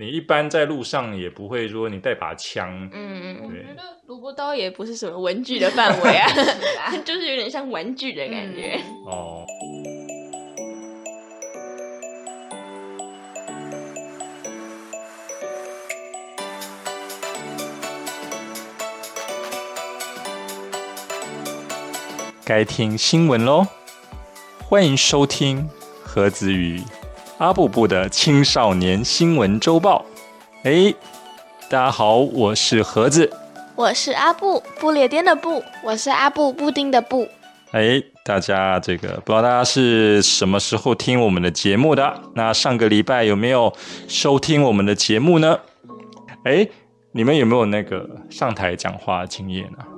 你一般在路上也不会说你带把枪，嗯，我对。觉得萝卜刀也不是什么文具的范围啊，就是有点像玩具的感觉。哦。该听新闻喽，欢迎收听何子与阿布布的青少年新闻周报。哎，大家好，我是盒子。我是阿布，不列颠的布。我是阿布布丁的布。哎，大家这个不知道大家是什么时候听我们的节目的？那上个礼拜有没有收听我们的节目呢？哎，你们有没有那个上台讲话的经验啊？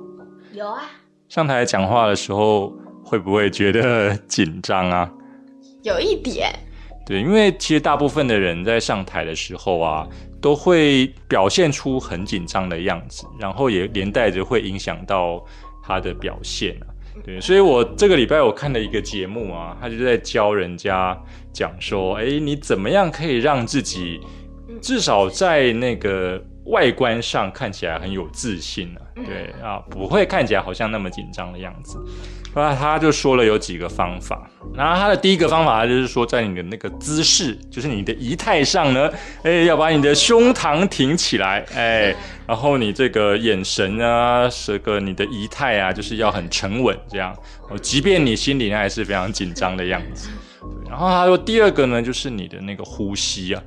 有啊，上台讲话的时候会不会觉得紧张啊？有一点。对，因为其实大部分的人在上台的时候啊，都会表现出很紧张的样子，然后也连带着会影响到他的表现啊。对，所以我这个礼拜我看了一个节目啊，他就在教人家讲说，哎，你怎么样可以让自己至少在那个外观上看起来很有自信啊、对啊，不会看起来好像那么紧张的样子。那他就说了有几个方法，然后他的第一个方法就是说，在你的那个姿势，就是你的仪态上呢，哎，要把你的胸膛挺起来，哎，然后你这个眼神啊，这个你的仪态啊，就是要很沉稳，这样，哦，即便你心里还是非常紧张的样子。然后他说第二个呢，就是你的那个呼吸啊，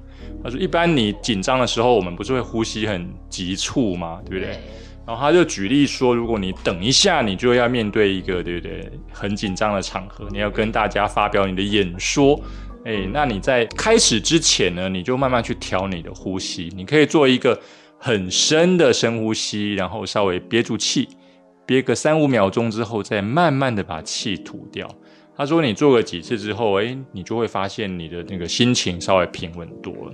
他说一般你紧张的时候，我们不是会呼吸很急促吗？对不对？然后他就举例说，如果你等一下，你就要面对一个对不对很紧张的场合，你要跟大家发表你的演说，哎，那你在开始之前呢，你就慢慢去调你的呼吸，你可以做一个很深的深呼吸，然后稍微憋住气，憋个三五秒钟之后，再慢慢的把气吐掉。他说你做个几次之后，哎，你就会发现你的那个心情稍微平稳多了。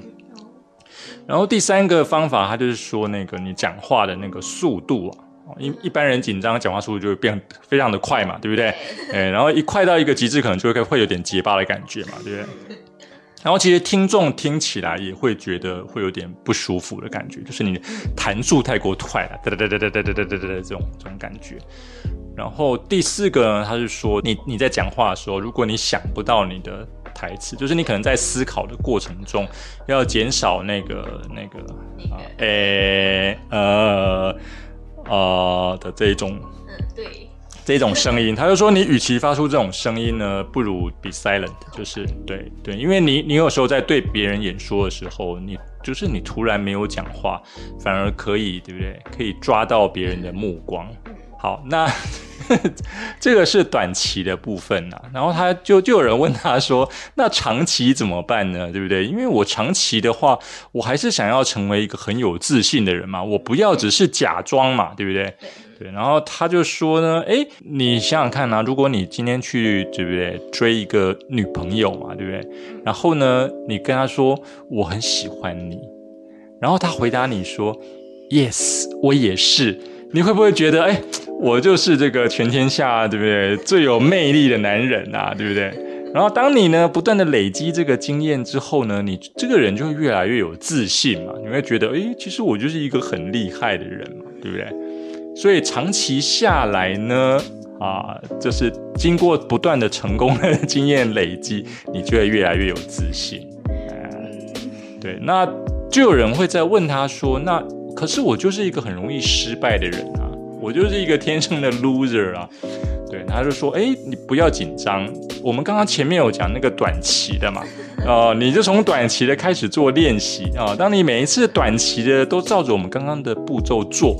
然后第三个方法，他就是说那个你讲话的那个速度啊，哦一一般人紧张讲话速度就会变非常的快嘛，对不对？哎，然后一快到一个极致，可能就会会有点结巴的感觉嘛，对不对？然后其实听众听起来也会觉得会有点不舒服的感觉，就是你的弹速太过快了，哒哒哒哒哒哒哒哒哒这种这种感觉。然后第四个呢，他是说你你在讲话的时候，如果你想不到你的台词，就是你可能在思考的过程中，要减少那个那个啊，诶呃呃的这一种嗯，对，这种声音，他就说你与其发出这种声音呢，不如 be silent，就是对对，因为你你有时候在对别人演说的时候，你就是你突然没有讲话，反而可以对不对？可以抓到别人的目光。好，那 这个是短期的部分呐、然后他就就有人问他说，那长期怎么办呢？对不对？因为我长期的话，我还是想要成为一个很有自信的人嘛，我不要只是假装嘛，对不对？对，然后他就说呢，诶，你想想看啊，如果你今天去对不对追一个女朋友嘛，对不对？然后呢，你跟她说我很喜欢你，然后她回答你说 yes，我也是，你会不会觉得，哎，我就是这个全天下对不对最有魅力的男人啊，对不对？然后当你呢不断的累积这个经验之后呢，你这个人就会越来越有自信嘛，你会觉得，诶，其实我就是一个很厉害的人嘛，对不对？所以长期下来呢，啊，就是经过不断的成功的经验累积，你就会越来越有自信。呃对，那就有人会在问他说，那可是我就是一个很容易失败的人啊，我就是一个天生的 loser 啊。对，他就说，哎，你不要紧张，我们刚刚前面有讲那个短期的嘛，呃，你就从短期的开始做练习啊、当你每一次短期的都照着我们刚刚的步骤做，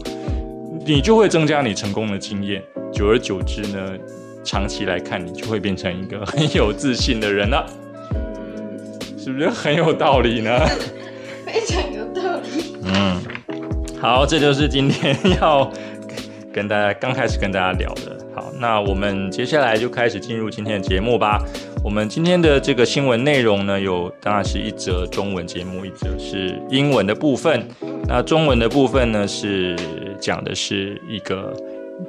你就会增加你成功的经验，久而久之呢，长期来看，你就会变成一个很有自信的人了，是不是很有道理呢？非常有道理。嗯，好，这就是今天要跟大家刚开始跟大家聊的。好，那我们接下来就开始进入今天的节目吧。我们今天的这个新闻内容呢，有当然是一则中文节目，一则是英文的部分。那中文的部分呢，是讲的是一个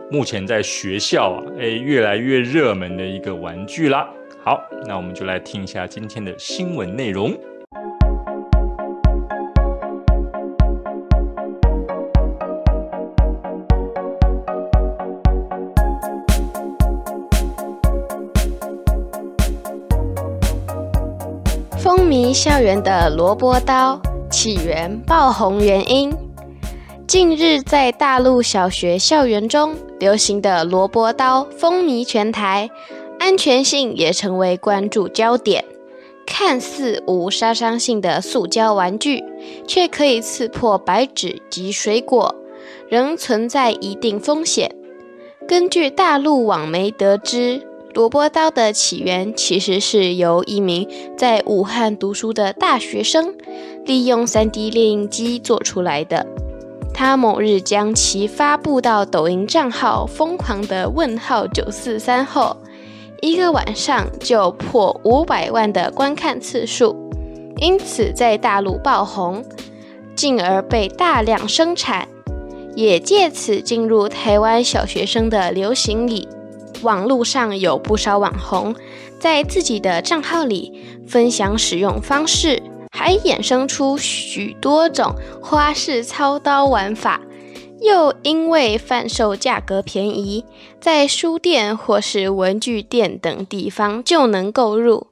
目前在学校啊，诶，越来越热门的一个玩具啦。好，那我们就来听一下今天的新闻内容。校园的萝卜刀起源、爆红原因。近日，在大陆小学校园中流行的萝卜刀风靡全台，安全性也成为关注焦点。看似无杀伤性的塑胶玩具，却可以刺破白纸及水果，仍存在一定风险。根据大陆网媒得知，萝卜刀的起源其实是由一名在武汉读书的大学生利用 3D 列印机做出来的。他某日将其发布到抖音账号“疯狂的问号九四三”后，一个晚上就破五百万的观看次数，因此在大陆爆红，进而被大量生产，也借此进入台湾小学生的流行里。网络上有不少网红在自己的账号里分享使用方式。还衍生出许多种花式操刀玩法，又因为贩售价格便宜，在书店或是文具店等地方就能购入，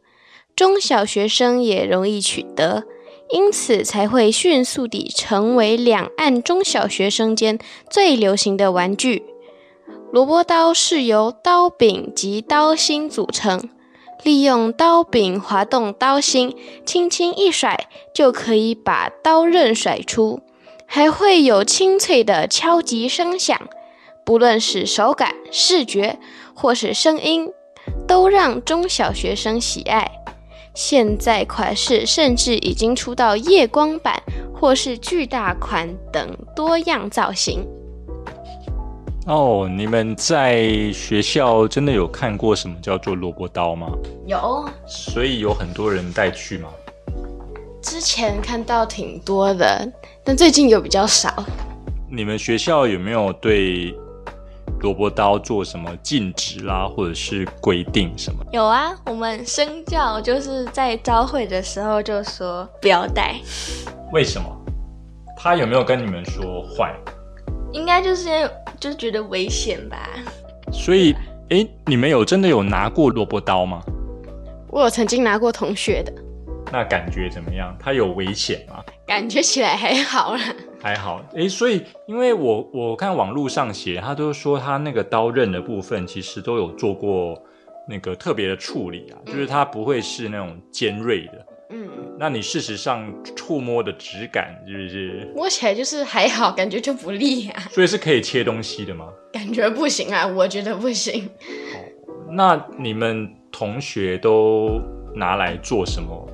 中小学生也容易取得，因此才会迅速地成为两岸中小学生间最流行的玩具。萝卜刀是由刀柄及刀芯组成。利用刀柄滑动刀芯，轻轻一甩就可以把刀刃甩出，还会有清脆的敲击声响。不论是手感、视觉或是声音，都让中小学生喜爱。现在款式甚至已经出到夜光版或是巨大款等多样造型。哦，你们在学校真的有看过什么叫做萝卜刀吗？有，所以有很多人带去吗？之前看到挺多的，但最近有比较少。你们学校有没有对萝卜刀做什么禁止啦，或者是规定什么？有啊，我们生教就是在招会的时候就说不要带。为什么？他有没有跟你们说坏？应该就是因为就觉得危险吧。所以，哎，你们有真的有拿过萝卜刀吗？我有曾经拿过同学的。那感觉怎么样？它有危险吗？感觉起来还好啦。还好，哎，所以因为我我看网络上写，他都说他那个刀刃的部分其实都有做过那个特别的处理啊，就是它不会是那种尖锐的。嗯，那你事实上触摸的质感是不是摸起来就是还好，感觉就不利啊？所以是可以切东西的吗？感觉不行啊，我觉得不行。哦，那你们同学都拿来做什么？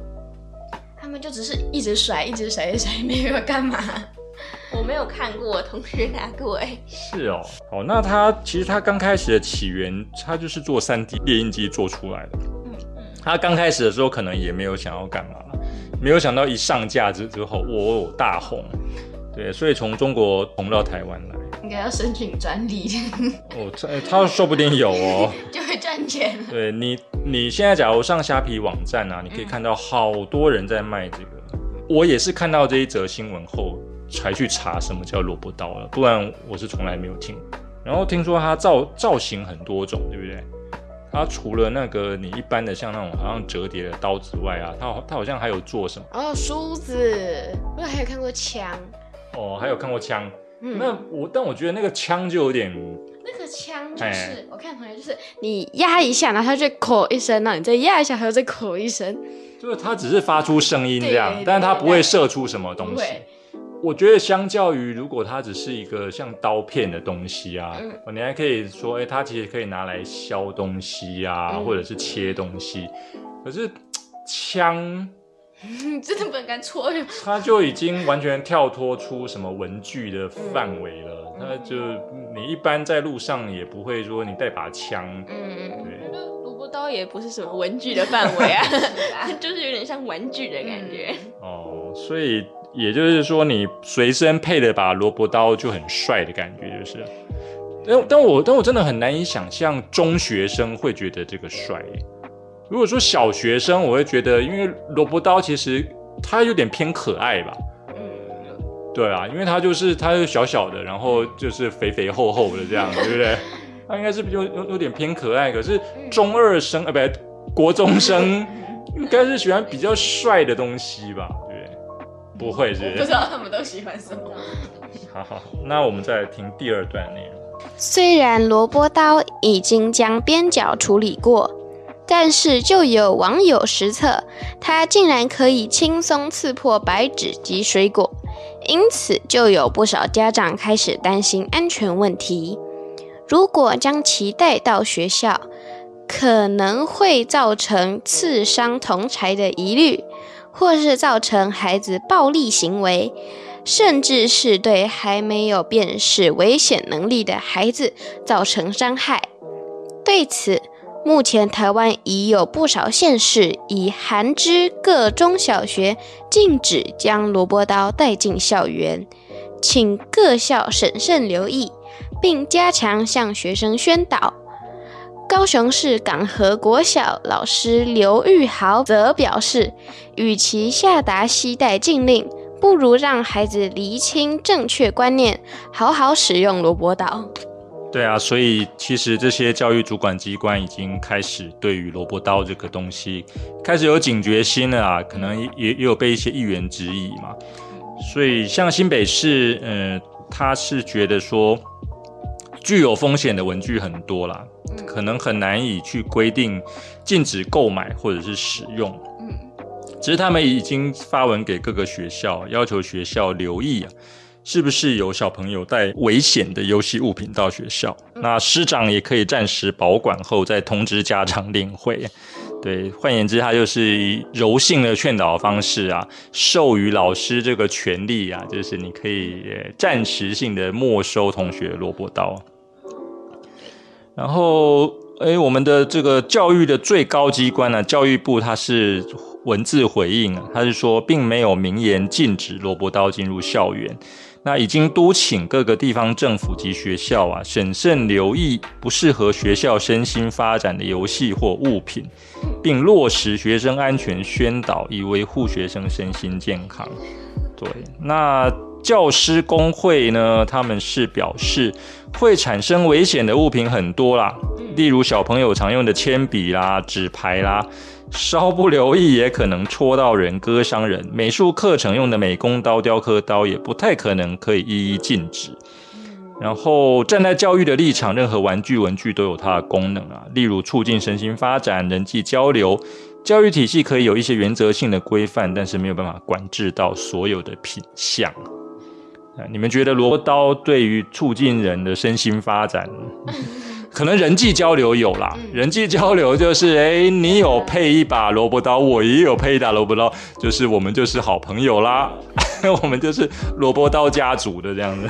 他们就只是一直甩，一直甩，一直甩，没有干嘛。我没有看过，我同学拿过哎。是哦，哦，那他其实他刚开始的起源，他就是做三 D 列印机做出来的。他刚开始的时候可能也没有想要干嘛，没有想到一上架之之后，哇，大红，对，所以从中国红到台湾来，应该要申请专利。哦，他他说不定有哦，就会赚钱。对你，你现在假如上虾皮网站啊，你可以看到好多人在卖这个。我也是看到这一则新闻后才去查什么叫萝卜刀了，不然我是从来没有听。然后听说它造造型很多种，对不对？它除了那个你一般的像那种好像折叠的刀之外啊，它它好像还有做什么？哦，梳子，我还有看过枪。哦，还有看过枪。嗯，那我但我觉得那个枪就有点，那个枪就是我看同学就是你压一下，然后它就口一声，然后你再压一下，它又再口一声。就是它只是发出声音这样，但是它不会射出什么东西。我觉得相较于如果它只是一个像刀片的东西啊，你还可以说，哎，它其实可以拿来削东西啊，或者是切东西。可是枪，真的不能敢戳。它就已经完全跳脱出什么文具的范围了。那就你一般在路上也不会说你带把枪。嗯，对。萝卜刀也不是什么文具的范围啊，就是有点像玩具的感觉。哦，所以。也就是说，你随身配的把萝卜刀就很帅的感觉，就是。但但我但我真的很难以想象中学生会觉得这个帅。如果说小学生，我会觉得，因为萝卜刀其实它有点偏可爱吧。嗯。对啊，因为它就是它是小小的，然后就是肥肥厚厚的这样，对不对？它应该是有有有点偏可爱。可是中二生啊，不，国中生。应该是喜欢比较帅的东西吧？对，不会是？不知道他们都喜欢什么。好好，那我们再来听第二段内容。虽然萝卜刀已经将边角处理过，但是就有网友实测，它竟然可以轻松刺破白纸及水果，因此就有不少家长开始担心安全问题。如果将其带到学校，可能会造成刺伤同才的疑虑，或是造成孩子暴力行为。甚至是对还没有辨识危险能力的孩子造成伤害。对此，目前台湾已有不少县市已函知各中小学禁止将萝卜刀带进校园，请各校审慎留意，并加强向学生宣导。高雄市港和国小老师刘玉豪则表示，与其下达西带禁令。不如让孩子厘清正确观念，好好使用萝卜刀。对啊，所以其实这些教育主管机关已经开始对于萝卜刀这个东西开始有警觉心了啊，可能也也有被一些议员质疑嘛。所以像新北市，嗯，他是觉得说具有风险的文具很多啦，可能很难以去规定禁止购买或者是使用。只是他们已经发文给各个学校，要求学校留意啊，是不是有小朋友带危险的游戏物品到学校？那师长也可以暂时保管后再通知家长领会。对，换言之，他就是以柔性的劝导方式啊，授予老师这个权利啊，就是你可以暂时性的没收同学萝卜刀。然后，哎，我们的这个教育的最高机关呢，教育部它是。文字回应啊，他是说，并没有明言禁止萝卜刀进入校园。那已经督请各个地方政府及学校啊，审慎留意不适合学校身心发展的游戏或物品，并落实学生安全宣导，以维护学生身心健康。对，那教师工会呢，他们是表示，会产生危险的物品很多啦，例如小朋友常用的铅笔啦、纸牌啦。稍不留意也可能戳到人、割伤人。美术课程用的美工刀、雕刻刀也不太可能可以一一禁止。然后站在教育的立场，任何玩具、文具都有它的功能啊，例如促进身心发展、人际交流。教育体系可以有一些原则性的规范，但是没有办法管制到所有的品相。你们觉得萝卜刀对于促进人的身心发展？可能人际交流有啦，人际交流就是，哎，你有配一把萝卜刀，我也有配一把萝卜刀，就是我们就是好朋友啦，我们就是萝卜刀家族的这样子。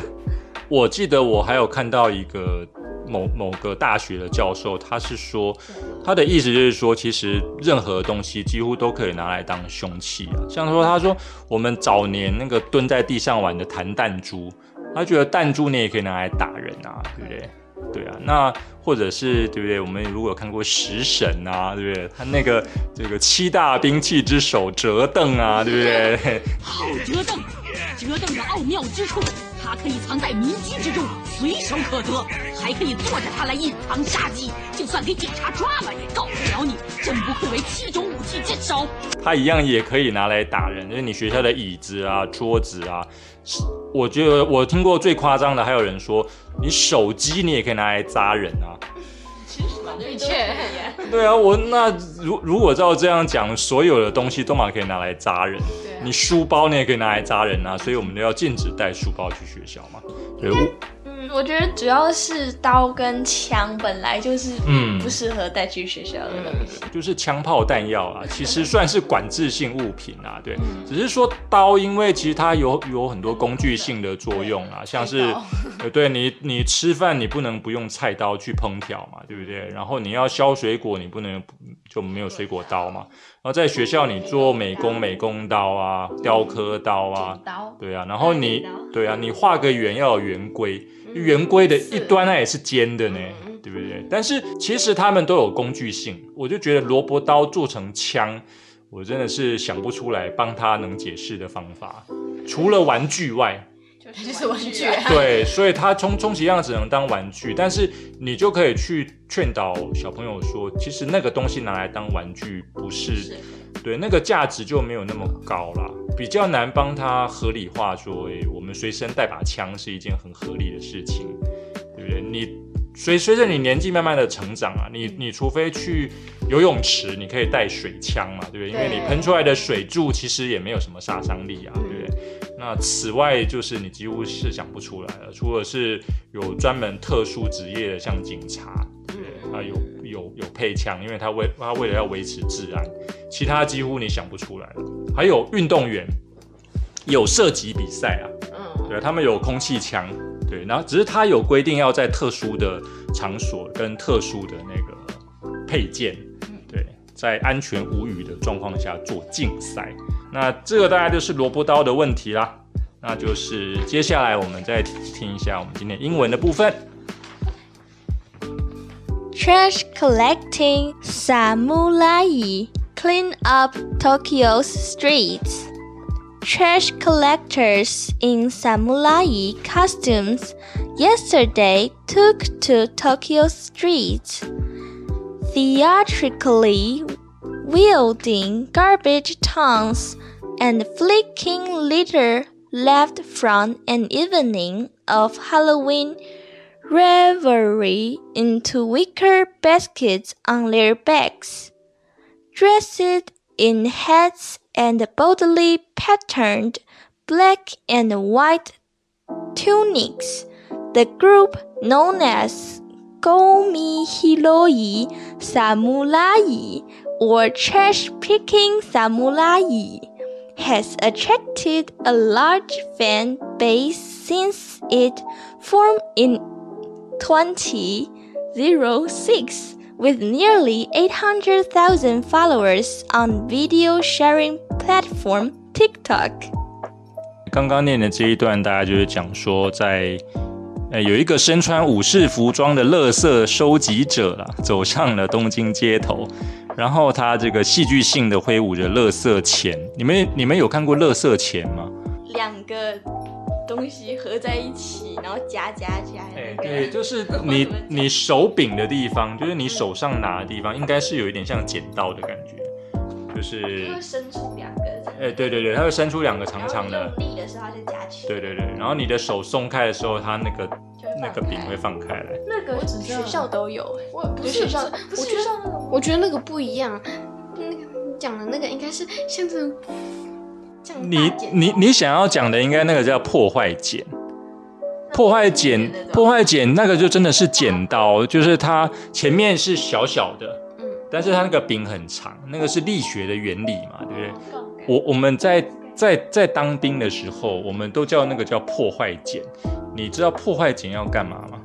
我记得我还有看到一个某某个大学的教授，他是说，他的意思就是说，其实任何东西几乎都可以拿来当凶器啊，像说他说我们早年那个蹲在地上玩的弹弹珠，他觉得弹珠你也可以拿来打人啊，对不对？对啊，那或者是对不对？我们如果有看过《食神》啊，对不对？他那个这个七大兵器之首折凳啊，对不对？好折凳，折凳的奥妙之处，它可以藏在民居之中，随手可得，还可以坐着它来隐藏杀机。就算给警察抓了，也告不了你。真不愧为七种武器之首。它一样也可以拿来打人，就是你学校的椅子啊、桌子啊。我觉得我听过最夸张的，还有人说，你手机你也可以拿来扎人啊。的确，对啊，我那如如果照这样讲，所有的东西都嘛可以拿来扎人。你书包你也可以拿来扎人啊，所以我们都要禁止带书包去学校嘛。对。我觉得主要是刀跟枪本来就是嗯不适合带去学校的东西，就是枪炮弹药啊，其实算是管制性物品啊，对，只是说刀，因为其实它有有很多工具性的作用啊，像是，呃，对你你吃饭你不能不用菜刀去烹调嘛，对不对？然后你要削水果，你不能就没有水果刀嘛。然后在学校你做美工美工刀啊，雕刻刀啊，对啊，然后你对啊，你画个圆要有圆规。圆规的一端，它也是尖的呢，对不对？但是其实它们都有工具性，我就觉得萝卜刀做成枪，我真的是想不出来帮他能解释的方法，除了玩具外，就是玩具。对，所以它充充其量只能当玩具，但是你就可以去劝导小朋友说，其实那个东西拿来当玩具不是。对，那个价值就没有那么高了，比较难帮他合理化说，哎，我们随身带把枪是一件很合理的事情，对不对？你随随着你年纪慢慢的成长啊，你你除非去游泳池，你可以带水枪嘛，对不对？因为你喷出来的水柱其实也没有什么杀伤力啊，对不对？那此外就是你几乎是想不出来了，除了是有专门特殊职业的，像警察，对他有有有配枪，因为他为他为了要维持治安，其他几乎你想不出来了。还有运动员有射击比赛啊，嗯，对，他们有空气枪，对，然后只是他有规定要在特殊的场所跟特殊的那个配件，对，在安全无虞的状况下做竞赛。那这个大概就是萝卜刀的问题啦。那就是接下来我们再听一下我们今天英文的部分。Trash collecting samurai clean up Tokyo's streets. Trash collectors in samurai costumes yesterday took to Tokyo streets, theatrically wielding garbage tons and flicking litter left from an evening of Halloween revelry into wicker baskets on their backs. Dressed in hats and boldly patterned black and white tunics, the group known as Gomi Samurai or trash picking samurai has attracted a large fan base since it formed in 2006 with nearly 800,000 followers on video sharing platform TikTok. 刚刚念的这一段，大家就是讲说，在呃有一个身穿武士服装的乐色收集者啦，走上了东京街头。然后他这个戏剧性的挥舞着乐色钱，你们你们有看过乐色钱吗？两个东西合在一起，然后夹夹夹。哎，对，就是你你手柄的地方，就是你手上拿的地方，应该是有一点像剪刀的感觉，就是它会伸出两个。哎，对对对，它会伸出两个长长的。力的时候它就夹起。对对对，然后你的手松开的时候，它那个那个柄会放开来。那个学校都有，我不是学校，我觉得我觉得那个不一样。那个你讲的那个应该是像这种。你你你想要讲的应该那个叫破坏剪，破坏剪破坏剪那个就真的是剪刀，就是它前面是小小的，嗯，但是它那个柄很长，那个是力学的原理嘛，对不对？我我们在在在当兵的时候，我们都叫那个叫破坏剪。你知道破坏剪要干嘛吗？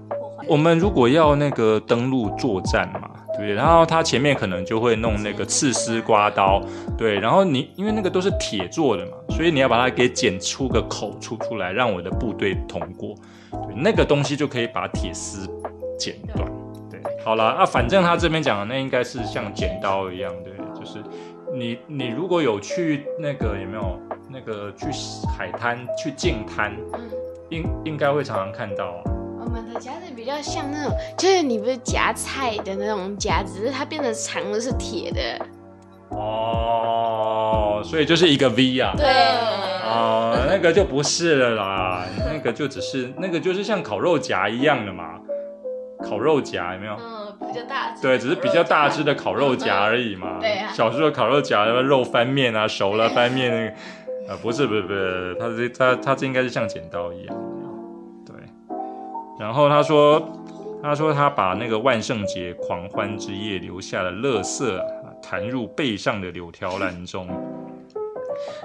我们如果要那个登陆作战嘛，对？然后它前面可能就会弄那个刺丝刮刀，对。然后你因为那个都是铁做的嘛，所以你要把它给剪出个口出出来，让我的部队通过。对，那个东西就可以把铁丝剪断。对，好了啊，反正他这边讲的那应该是像剪刀一样，对，就是。你你如果有去那个有没有那个去海滩去净滩，嗯，应应该会常常看到啊。我们的夹子比较像那种，就是你不是夹菜的那种夹子，只是它变得长的是铁的。哦，所以就是一个 V 啊。对。哦，那个就不是了啦，那个就只是那个就是像烤肉夹一样的嘛，烤肉夹有没有？嗯比较大，对，只是比较大只的烤肉夹而已嘛。对啊，小时候烤肉夹，肉翻面啊，熟 了翻面那个，呃，不是不是不是，它这它它这应该是像剪刀一样。然后他说，他说他把那个万圣节狂欢之夜留下的垃圾弹入背上的柳条篮中。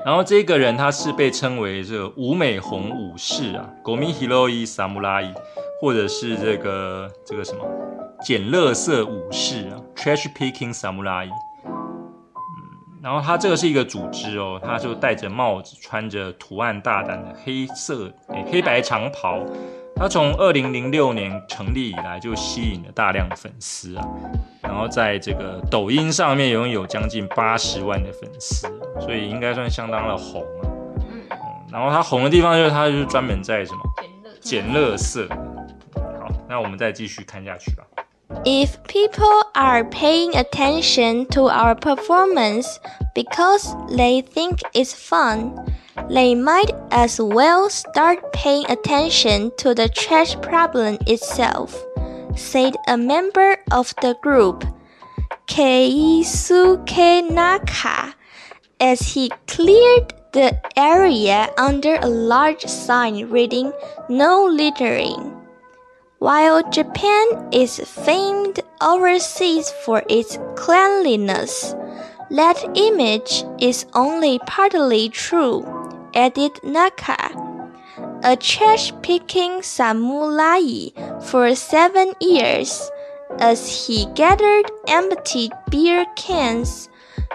然后这个人他是被称为这个五美红武士啊，Gomi Hiroi Samurai，或者是这个这个什么？捡垃圾武士啊，Trash Picking Samurai。嗯，然后他这个是一个组织哦，他就戴着帽子，穿着图案大胆的黑色黑白长袍。他从二零零六年成立以来就吸引了大量粉丝啊，然后在这个抖音上面拥有将近八十万的粉丝，所以应该算相当的红啊。嗯，然后他红的地方就是他就是专门在什么捡垃圾。好，那我们再继续看下去吧。If people are paying attention to our performance because they think it's fun, they might as well start paying attention to the trash problem itself, said a member of the group, Keisuke Naka, as he cleared the area under a large sign reading No Littering. While Japan is famed overseas for its cleanliness, that image is only partly true, added Naka. A trash picking samurai for seven years, as he gathered empty beer cans,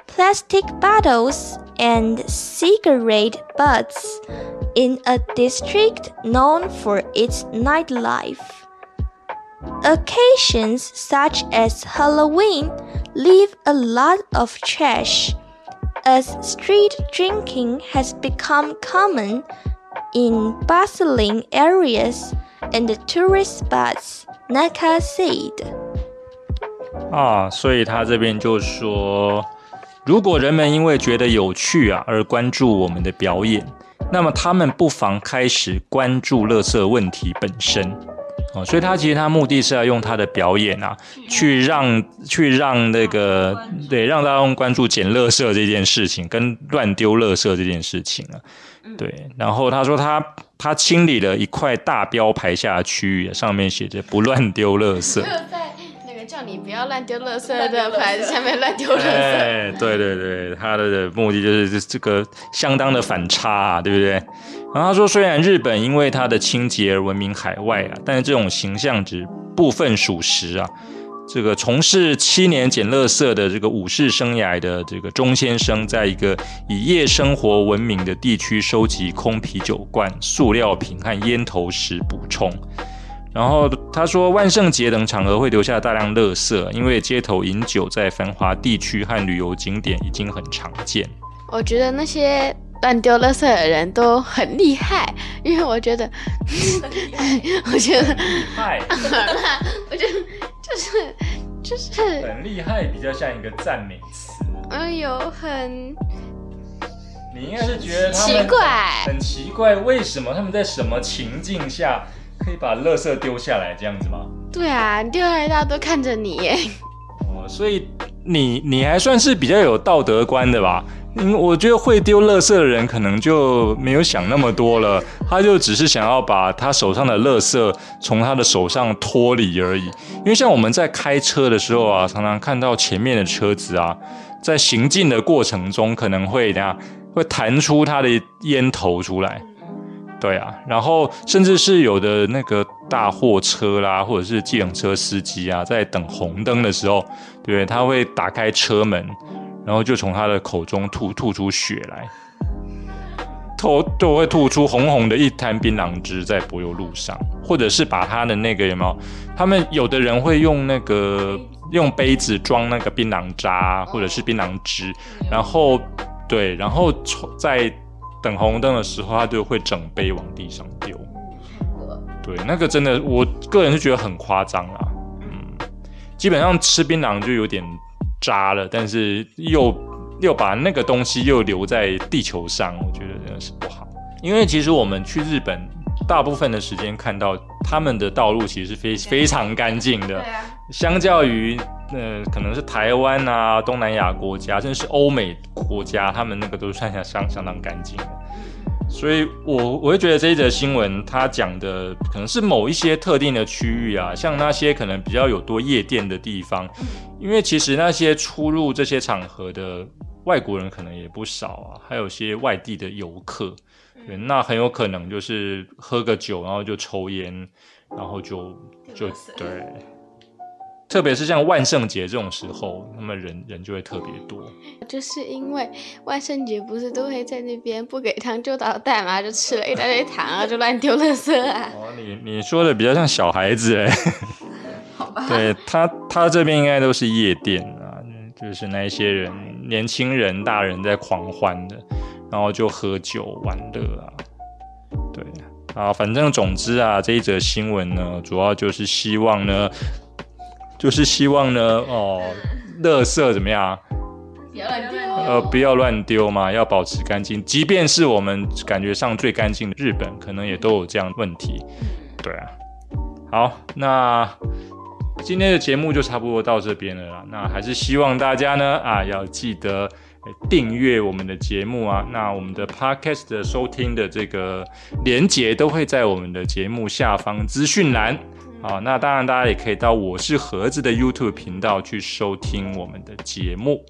plastic bottles, and cigarette butts in a district known for its nightlife. Occasions such as Halloween leave a lot of trash, as street drinking has become common in bustling areas and tourist spots, Naka said. 啊，所以他这边就说，如果人们因为觉得有趣啊而关注我们的表演，那么他们不妨开始关注垃圾问题本身。 哦，所以他其实他目的是要用他的表演啊，去让去让那个对让大众关注捡垃圾这件事情，跟乱丢垃圾这件事情啊，对。然后他说他他清理了一块大标牌下的区域，上面写着不乱丢垃圾。就在那个叫你不要乱丢垃圾的牌子下面乱丢垃圾。哎，对对对，他的目的就是这个相当的反差啊，对不对？然后他说，虽然日本因为它的清洁而闻名海外啊，但是这种形象只部分属实啊。这个从事七年捡垃圾的这个武士生涯的这个钟先生，在一个以夜生活闻名的地区收集空啤酒罐、塑料瓶和烟头时补充。然后他说，万圣节等场合会留下大量垃圾，因为街头饮酒在繁华地区和旅游景点已经很常见。我觉得那些。乱丢垃圾的人都很厉害，因为我觉得，我觉得，害，我觉得就是就是很厉害，比较像一个赞美词。哎呦，很，你应该是觉得奇怪，很奇怪，为什么他们在什么情境下可以把垃圾丢下来这样子吗？对啊，丢下来大家都看着你耶。哦，所以你你还算是比较有道德观的吧？嗯，我觉得会丢垃圾的人可能就没有想那么多了，他就只是想要把他手上的垃圾从他的手上脱离而已。因为像我们在开车的时候啊，常常看到前面的车子啊，在行进的过程中可能会怎样，会弹出他的烟头出来。对啊，然后甚至是有的那个大货车啦，或者是计程车司机啊，在等红灯的时候，对，他会打开车门。然后就从他的口中吐吐出血来，吐就会吐出红红的一滩槟榔汁在柏油路上，或者是把他的那个有没有？他们有的人会用那个用杯子装那个槟榔渣或者是槟榔汁，然后对，然后在等红灯的时候，他就会整杯往地上丢。对，那个真的，我个人是觉得很夸张啊。嗯，基本上吃槟榔就有点。渣了，但是又又把那个东西又留在地球上，我觉得真的是不好。因为其实我们去日本，大部分的时间看到他们的道路其实是非非常干净的，相较于呃可能是台湾啊、东南亚国家，甚至是欧美国家，他们那个都算下相相当干净的。所以，我我会觉得这一则新闻，它讲的可能是某一些特定的区域啊，像那些可能比较有多夜店的地方，因为其实那些出入这些场合的外国人可能也不少啊，还有些外地的游客，对，那很有可能就是喝个酒，然后就抽烟，然后就就对。特别是像万圣节这种时候，那么人人就会特别多。就是因为万圣节不是都会在那边不给糖就捣蛋嘛，就吃了一大堆糖啊，就乱丢垃圾啊。哦，你你说的比较像小孩子哎。好吧。对他他这边应该都是夜店啊，就是那一些人年轻人大人在狂欢的，然后就喝酒玩乐啊。对啊，反正总之啊，这一则新闻呢，主要就是希望呢。就是希望呢，哦，垃圾怎么样？呃，不要乱丢嘛，要保持干净。即便是我们感觉上最干净的日本，可能也都有这样问题。对啊，好，那今天的节目就差不多到这边了啦。那还是希望大家呢，啊，要记得订阅我们的节目啊。那我们的 podcast 的收听的这个连接都会在我们的节目下方资讯栏。啊，那当然大家也可以到我是盒子的 YouTube 频道去收听我们的节目。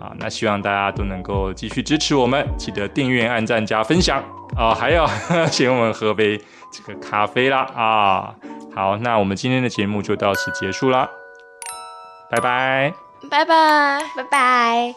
啊，那希望大家都能够继续支持我们，记得订阅、按赞、加分享。啊，还要 请我们喝杯这个咖啡啦。啊！好，那我们今天的节目就到此结束啦，拜拜，拜拜，拜拜。